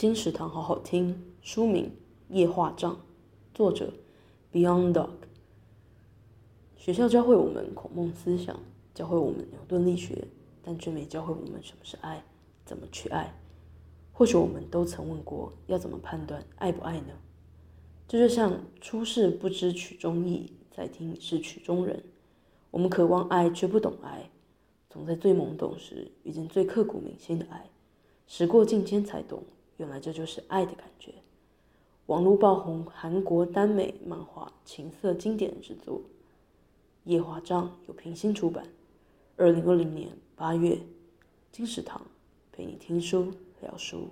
金石堂好好听，书名《夜话帐》，作者 Beyond Dog。学校教会我们孔孟思想，教会我们牛顿力学，但却没教会我们什么是爱，怎么去爱。或许我们都曾问过，要怎么判断爱不爱呢？这就像初试不知曲中意，再听是曲中人。我们渴望爱，却不懂爱，总在最懵懂时遇见最刻骨铭心的爱，时过境迁才懂。原来这就是爱的感觉。网络爆红韩国耽美漫画情色经典之作《夜华帐》由平心出版，二零二零年八月。金石堂陪你听书聊书。